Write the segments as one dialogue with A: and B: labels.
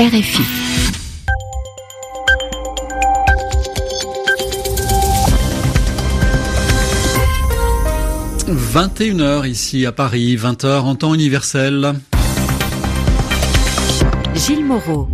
A: RFI. « 21h ici à Paris, 20h en temps universel.
B: Gilles Moreau.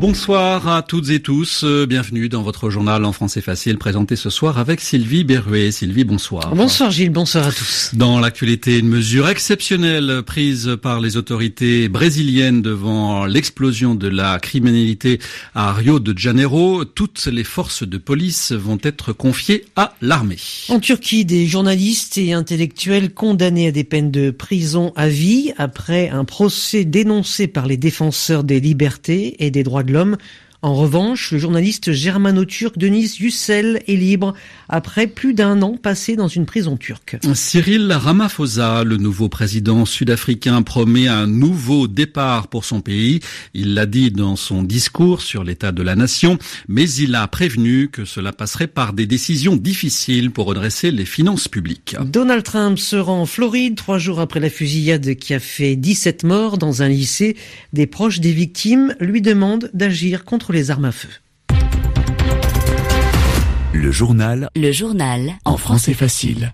A: Bonsoir à toutes et tous. Euh, bienvenue dans votre journal en français facile présenté ce soir avec Sylvie Berruet. Sylvie, bonsoir.
C: Bonsoir Gilles, bonsoir à tous.
A: Dans l'actualité, une mesure exceptionnelle prise par les autorités brésiliennes devant l'explosion de la criminalité à Rio de Janeiro. Toutes les forces de police vont être confiées à l'armée.
C: En Turquie, des journalistes et intellectuels condamnés à des peines de prison à vie après un procès dénoncé par les défenseurs des libertés et des droits de l'homme en revanche, le journaliste germano-turc Denis Yücel est libre après plus d'un an passé dans une prison turque.
A: Cyril Ramaphosa, le nouveau président sud-africain, promet un nouveau départ pour son pays. Il l'a dit dans son discours sur l'état de la nation, mais il a prévenu que cela passerait par des décisions difficiles pour redresser les finances publiques.
C: Donald Trump se rend en Floride trois jours après la fusillade qui a fait 17 morts dans un lycée. Des proches des victimes lui demandent d'agir contre les armes à feu.
B: Le journal. Le journal. En français facile.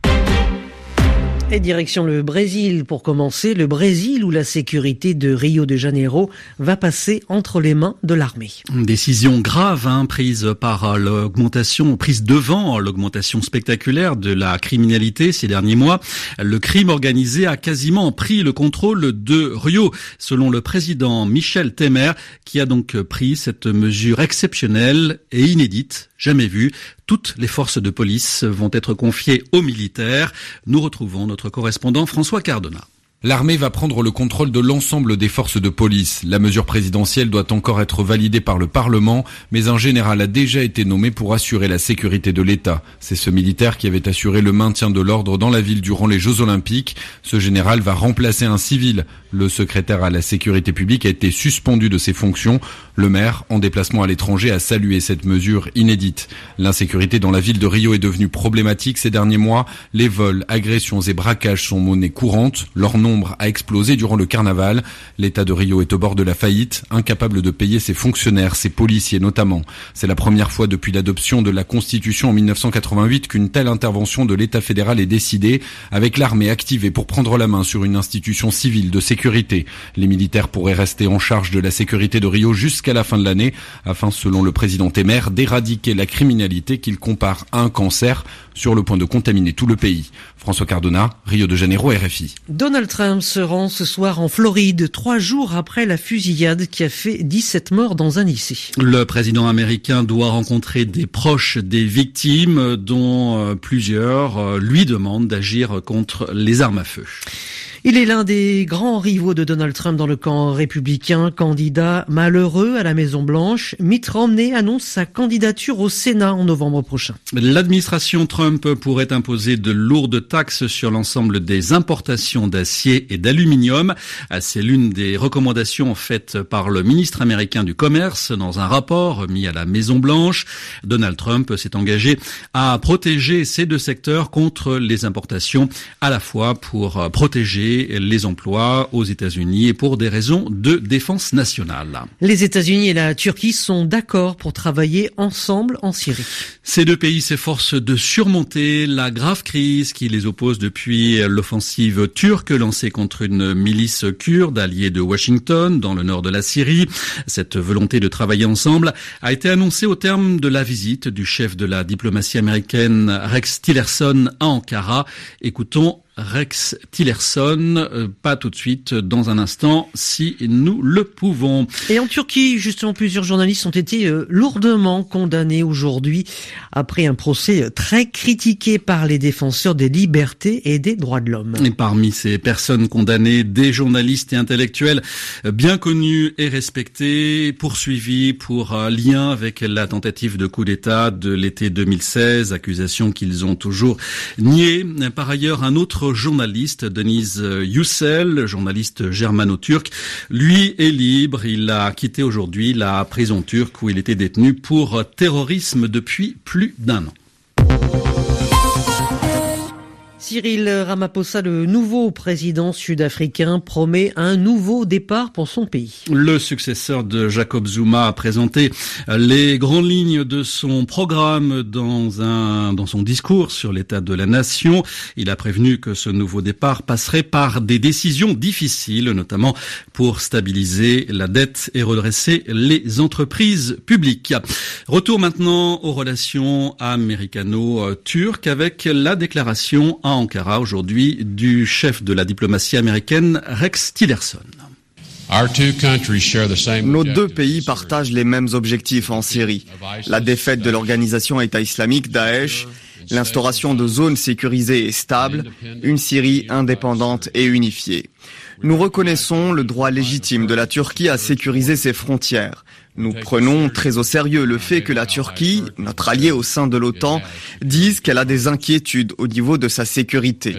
C: Direction le Brésil pour commencer. Le Brésil où la sécurité de Rio de Janeiro va passer entre les mains de l'armée.
A: Une décision grave hein, prise par l'augmentation, prise devant l'augmentation spectaculaire de la criminalité ces derniers mois. Le crime organisé a quasiment pris le contrôle de Rio, selon le président Michel Temer, qui a donc pris cette mesure exceptionnelle et inédite jamais vue. Toutes les forces de police vont être confiées aux militaires. Nous retrouvons notre correspondant François Cardona.
D: L'armée va prendre le contrôle de l'ensemble des forces de police. La mesure présidentielle doit encore être validée par le Parlement, mais un général a déjà été nommé pour assurer la sécurité de l'État. C'est ce militaire qui avait assuré le maintien de l'ordre dans la ville durant les Jeux Olympiques. Ce général va remplacer un civil. Le secrétaire à la sécurité publique a été suspendu de ses fonctions. Le maire, en déplacement à l'étranger, a salué cette mesure inédite. L'insécurité dans la ville de Rio est devenue problématique ces derniers mois. Les vols, agressions et braquages sont monnaie courante. Leur nom a explosé durant le carnaval. L'État de Rio est au bord de la faillite, incapable de payer ses fonctionnaires, ses policiers notamment. C'est la première fois depuis l'adoption de la Constitution en 1988 qu'une telle intervention de l'État fédéral est décidée, avec l'armée activée pour prendre la main sur une institution civile de sécurité. Les militaires pourraient rester en charge de la sécurité de Rio jusqu'à la fin de l'année, afin, selon le président Temer, d'éradiquer la criminalité qu'il compare à un cancer sur le point de contaminer tout le pays. François Cardona, Rio de Janeiro, RFI.
C: Se rend ce soir en Floride, trois jours après la fusillade qui a fait 17 morts dans un lycée.
A: Le président américain doit rencontrer des proches des victimes, dont euh, plusieurs euh, lui demandent d'agir contre les armes à feu.
C: Il est l'un des grands rivaux de Donald Trump dans le camp républicain, candidat malheureux à la Maison Blanche. Mitt Romney annonce sa candidature au Sénat en novembre prochain.
A: L'administration Trump pourrait imposer de lourdes taxes sur l'ensemble des importations d'acier et d'aluminium. C'est l'une des recommandations faites par le ministre américain du Commerce dans un rapport mis à la Maison Blanche. Donald Trump s'est engagé à protéger ces deux secteurs contre les importations, à la fois pour protéger les emplois aux États-Unis et pour des raisons de défense nationale.
C: Les États-Unis et la Turquie sont d'accord pour travailler ensemble en Syrie.
A: Ces deux pays s'efforcent de surmonter la grave crise qui les oppose depuis l'offensive turque lancée contre une milice kurde alliée de Washington dans le nord de la Syrie. Cette volonté de travailler ensemble a été annoncée au terme de la visite du chef de la diplomatie américaine Rex Tillerson à Ankara. Écoutons Rex Tillerson. Euh, pas tout de suite, dans un instant, si nous le pouvons.
C: Et en Turquie, justement, plusieurs journalistes ont été euh, lourdement condamnés aujourd'hui après un procès très critiqué par les défenseurs des libertés et des droits de l'homme.
A: Et parmi ces personnes condamnées, des journalistes et intellectuels bien connus et respectés, poursuivis pour un lien avec la tentative de coup d'État de l'été 2016, accusation qu'ils ont toujours niée. Par ailleurs, un autre journaliste, Denise Yücel, journaliste germano-turc. Lui est libre. Il a quitté aujourd'hui la prison turque où il était détenu pour terrorisme depuis plus d'un an.
C: Cyril Ramaphosa, le nouveau président sud-africain, promet un nouveau départ pour son pays.
A: Le successeur de Jacob Zuma a présenté les grandes lignes de son programme dans un dans son discours sur l'état de la nation. Il a prévenu que ce nouveau départ passerait par des décisions difficiles, notamment pour stabiliser la dette et redresser les entreprises publiques. Retour maintenant aux relations américano-turques avec la déclaration à Ankara aujourd'hui du chef de la diplomatie américaine Rex Tillerson.
E: Nos deux pays partagent les mêmes objectifs en Syrie. La défaite de l'organisation État islamique Daesh, l'instauration de zones sécurisées et stables, une Syrie indépendante et unifiée. Nous reconnaissons le droit légitime de la Turquie à sécuriser ses frontières. Nous prenons très au sérieux le fait que la Turquie, notre allié au sein de l'OTAN, dise qu'elle a des inquiétudes au niveau de sa sécurité.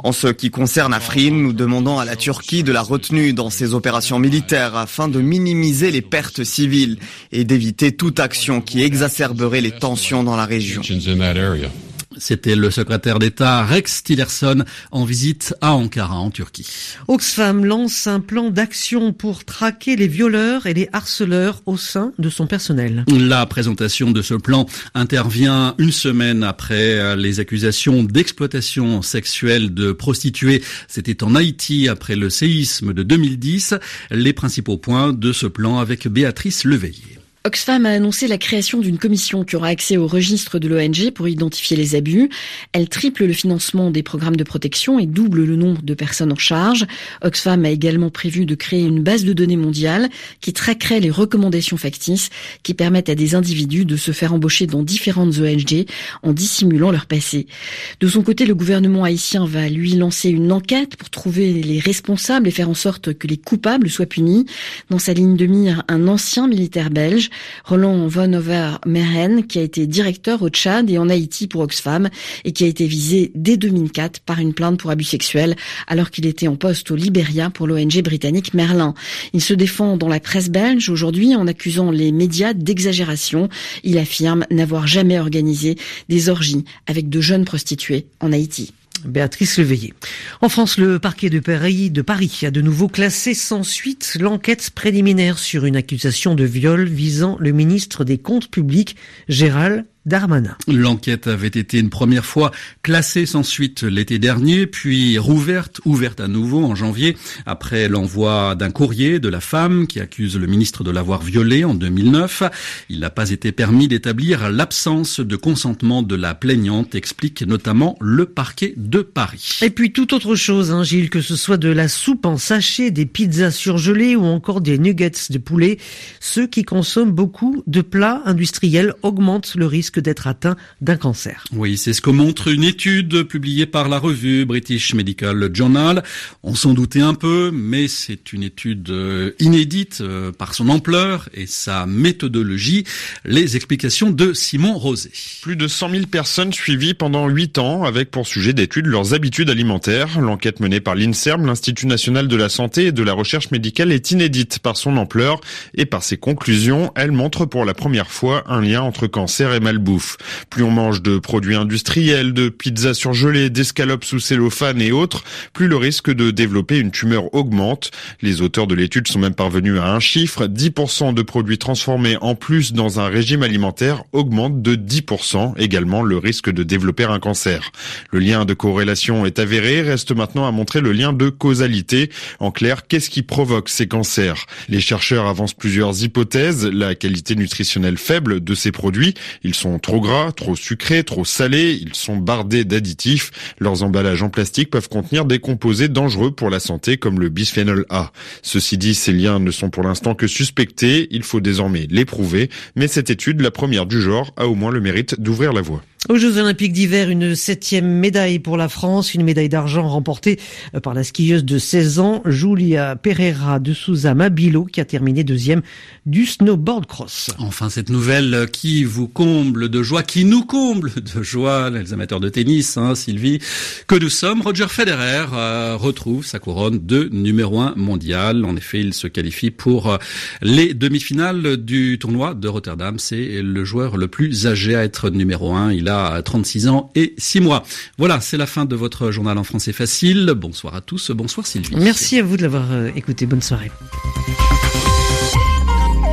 E: En ce qui concerne Afrin, nous demandons à la Turquie de la retenue dans ses opérations militaires afin de minimiser les pertes civiles et d'éviter toute action qui exacerberait les tensions dans la région.
A: C'était le secrétaire d'État Rex Tillerson en visite à Ankara en Turquie.
C: Oxfam lance un plan d'action pour traquer les violeurs et les harceleurs au sein de son personnel.
A: La présentation de ce plan intervient une semaine après les accusations d'exploitation sexuelle de prostituées. C'était en Haïti après le séisme de 2010. Les principaux points de ce plan avec Béatrice Leveillé.
F: Oxfam a annoncé la création d'une commission qui aura accès au registre de l'ONG pour identifier les abus. Elle triple le financement des programmes de protection et double le nombre de personnes en charge. Oxfam a également prévu de créer une base de données mondiale qui traquerait les recommandations factices qui permettent à des individus de se faire embaucher dans différentes ONG en dissimulant leur passé. De son côté, le gouvernement haïtien va lui lancer une enquête pour trouver les responsables et faire en sorte que les coupables soient punis. Dans sa ligne de mire, un ancien militaire belge Roland Von Over Meren, qui a été directeur au Tchad et en Haïti pour Oxfam et qui a été visé dès 2004 par une plainte pour abus sexuels alors qu'il était en poste au Libéria pour l'ONG britannique Merlin. Il se défend dans la presse belge aujourd'hui en accusant les médias d'exagération. Il affirme n'avoir jamais organisé des orgies avec de jeunes prostituées en Haïti.
C: Béatrice Leveillé. En France, le parquet de Paris, de Paris a de nouveau classé sans suite l'enquête préliminaire sur une accusation de viol visant le ministre des Comptes publics, Gérald
A: L'enquête avait été une première fois classée sans suite l'été dernier, puis rouverte, ouverte à nouveau en janvier, après l'envoi d'un courrier de la femme qui accuse le ministre de l'avoir violée en 2009. Il n'a pas été permis d'établir l'absence de consentement de la plaignante, explique notamment le parquet de Paris.
C: Et puis tout autre chose, hein, Gilles, que ce soit de la soupe en sachet, des pizzas surgelées ou encore des nuggets de poulet, ceux qui consomment beaucoup de plats industriels augmentent le risque d'être atteint d'un cancer.
A: Oui, c'est ce que montre une étude publiée par la revue British Medical Journal. On s'en doutait un peu, mais c'est une étude euh, inédite euh, par son ampleur et sa méthodologie. Les explications de Simon Rosé.
G: Plus de 100 000 personnes suivies pendant 8 ans avec pour sujet d'étude leurs habitudes alimentaires. L'enquête menée par l'INSERM, l'Institut national de la santé et de la recherche médicale, est inédite par son ampleur et par ses conclusions. Elle montre pour la première fois un lien entre cancer et malbouffe. Plus on mange de produits industriels, de pizzas surgelées, d'escalopes sous cellophane et autres, plus le risque de développer une tumeur augmente. Les auteurs de l'étude sont même parvenus à un chiffre. 10% de produits transformés en plus dans un régime alimentaire augmente de 10% également le risque de développer un cancer. Le lien de corrélation est avéré, reste maintenant à montrer le lien de causalité. En clair, qu'est-ce qui provoque ces cancers? Les chercheurs avancent plusieurs hypothèses. La qualité nutritionnelle faible de ces produits, ils sont trop gras, trop sucrés, trop salés, ils sont bardés d'additifs. Leurs emballages en plastique peuvent contenir des composés dangereux pour la santé comme le bisphénol A. Ceci dit, ces liens ne sont pour l'instant que suspectés, il faut désormais les prouver, mais cette étude, la première du genre, a au moins le mérite d'ouvrir la voie.
C: Aux Jeux Olympiques d'hiver, une septième médaille pour la France, une médaille d'argent remportée par la skieuse de 16 ans, Julia Pereira de Souza Mabilo, qui a terminé deuxième du snowboard cross.
A: Enfin, cette nouvelle qui vous comble de joie, qui nous comble de joie, les amateurs de tennis, hein, Sylvie, que nous sommes? Roger Federer euh, retrouve sa couronne de numéro un mondial. En effet, il se qualifie pour euh, les demi-finales du tournoi de Rotterdam. C'est le joueur le plus âgé à être numéro un. Il a 36 ans et 6 mois. Voilà, c'est la fin de votre journal en français facile. Bonsoir à tous. Bonsoir Sylvie.
C: Merci à vous de l'avoir euh, écouté. Bonne soirée.